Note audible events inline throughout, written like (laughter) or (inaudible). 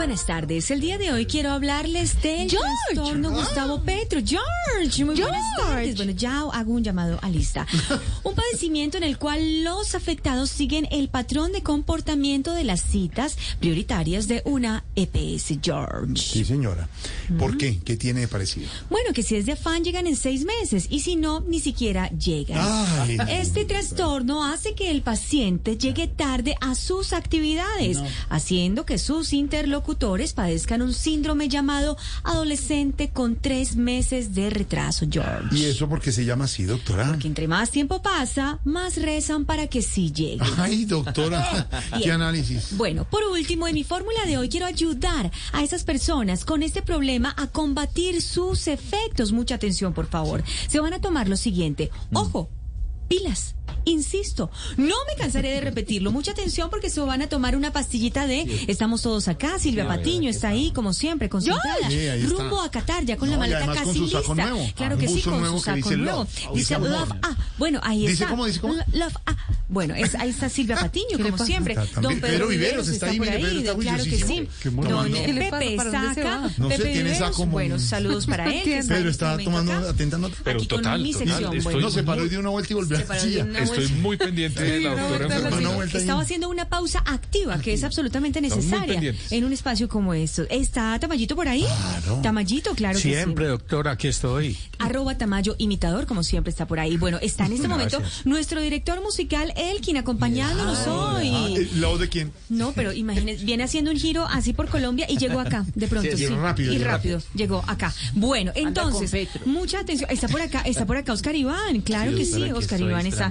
Buenas tardes. El día de hoy quiero hablarles del trastorno Gustavo Petro. George, muy buenas tardes. Bueno, ya hago un llamado a lista. (laughs) un padecimiento en el cual los afectados siguen el patrón de comportamiento de las citas prioritarias de una EPS, George. Sí, señora. ¿Por qué? ¿Qué tiene de parecido? Bueno, que si es de afán llegan en seis meses y si no, ni siquiera llegan. Ay. Este trastorno hace que el paciente llegue tarde a sus actividades, haciendo que sus interlocutores padezcan un síndrome llamado adolescente con tres meses de retraso, George. ¿Y eso porque se llama así, doctora? Porque entre más tiempo pasa, más rezan para que sí llegue. Ay, doctora, (laughs) ¿qué análisis? Bueno, por último, en mi fórmula de hoy quiero ayudar a esas personas con este problema a combatir sus efectos. Mucha atención, por favor. Se van a tomar lo siguiente. Ojo, pilas. Insisto, no me cansaré de repetirlo. Mucha atención porque se van a tomar una pastillita de Estamos todos acá. Silvia Patiño está ahí, como siempre, con su rumbo a Qatar, ya con la maleta casi con su lista. saco nuevo. Claro Ah, que sí, con nuevo su saco dice nuevo. Love. Dice Dice Love. Love. Ah, bueno, ahí ¿Dice está. cómo, dice cómo? Love. Ah, bueno, es, ahí está Silvia Patiño, como siempre. Está Don. Pedro Pedro Viveros está está ahí, por mire, Pedro ahí. está Claro que sí. Don ¿Qué le pasa? Pepe ¿Para dónde se saca. No sé, Pepe tiene Viveros, saco bueno, saludos para (laughs) él. está Pedro está este tomando, acá. atentando. Pero total, mi total, sección. estoy bueno. No, se paró y dio una vuelta y volvió Se a Estoy muy pendiente de la doctora vuelta a la enfermera. Una vuelta ahí. Estaba haciendo una pausa activa, que es absolutamente necesaria en un espacio como esto. ¿Está Tamayito por ahí? Claro. Tamayito, claro Siempre, que sí. doctora, aquí estoy. Arroba Tamayo imitador, como siempre está por ahí. Bueno, está en este momento nuestro director musical, Elkin, acompañándonos Ah, hoy. eh, ¿La voz de quién? No, pero imagínese, viene haciendo un giro así por Colombia y llegó acá, de pronto. Sí, Sí, y rápido, Y rápido, llegó acá. Bueno, entonces, mucha atención. Está por acá, está por acá Oscar Iván. Claro que sí, Oscar Iván está.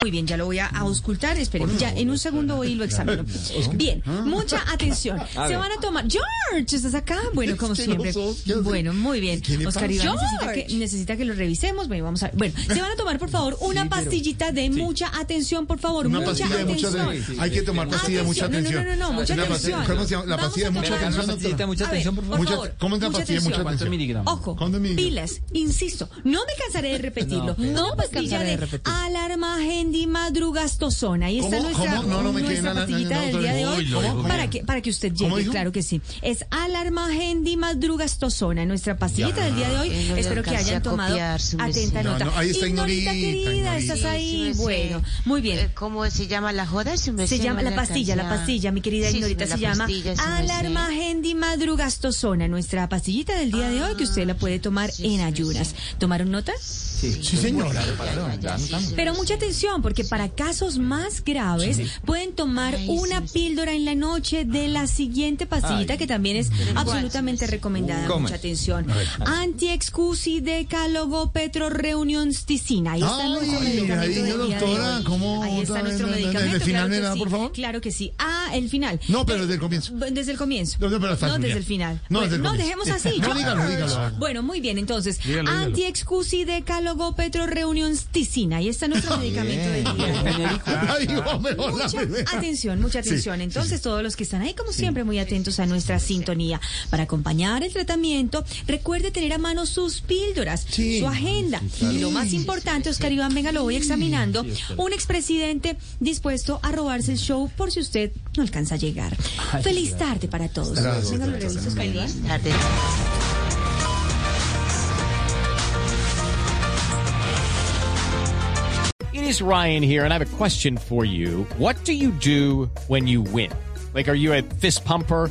Muy bien, ya lo voy a auscultar. Esperen, ya en un segundo voy y lo examino. Bien, mucha atención. Se van a tomar. George, ¿estás acá? Bueno, como siempre. Bueno, muy bien. ¿Qué le Oscar? Iván necesita que, necesita que lo revisemos. Bueno, vamos a ver. Bueno, se van a tomar, por favor, una pastillita de mucha atención, por favor. Una mucha pastilla de mucha atención. Hay que tomar pastilla de mucha Atención. No, no, no, no, mucha atención. pastilla- ¿Cómo se llama? La pastilla de mucha atención. Necesita mucha A ver, atención, por favor. Mucha- ¿cómo es la mucha pastilla de mucha atención. Ojo, pilas, insisto, no me cansaré de repetirlo. No, pastilla de, de repetir. alarmagendimastrazona. Ahí está ¿Cómo? nuestra, ¿Cómo? No, no me quedé nuestra nada, pastillita no, del día de hoy. para que, para que usted ¿Cómo llegue, claro que sí. Es alarmagendimastrazona, nuestra pastillita del día de hoy. no Espero que hayan tomado copiar, atenta No, nota. no, ahí está Ignorita Ignorita, querida, estás ahí. Sí, Bueno, muy bien. Eh, ¿Cómo se llama la joda? Se llama la pastilla, la pastilla, mi querida Sí, Ignorita, se llama pastilla, su merced. alarmagendimmadrugastosona, nuestra pastillita del día de hoy que usted la puede tomar en ayunas. ¿Tomaron nota? Sí, señora. Pero mucha atención, porque para casos más graves pueden tomar Ay, una sí, píldora en la noche de la siguiente pastillita que también es absolutamente recomendada. ¿Cómo Mucha atención. Antiexcusi decálogo petro reunionsticina. Ahí está Ay, nuestro medicamento del día de doctora, hoy. ¿cómo Ahí está nuestro medicamento. ¿El final claro que sí. por favor? Claro que sí. Ah, el final. No, pero desde el comienzo. Desde el comienzo. No, no, pero hasta el desde final. el final. No, Bueno, desde el no, dejemos así. No, dígalo, dígalo. Bueno, muy bien. Entonces, antiexcusi decálogo petro reunionsticina. Ahí está nuestro medicamento del día de. (laughs) Ay, no, la Mucha atención, mucha Sí, atención. sí, Entonces, todos los que están ahí, como siempre, muy atentos a nuestra sintonía. Para acompañar el tratamiento, recuerde tener a mano sus píldoras, Sí. su agenda. Y lo más importante, Oscar Iván, venga, lo voy examinando. Un expresidente dispuesto a robarse el show por si usted no alcanza a llegar. Feliz tarde para todos. Gracias, Venga, gracias, reviso, Oscar Iván. Feliz tarde. is Ryan here, and I have a question for you. What do you do when you win? Like, are you a fist pumper?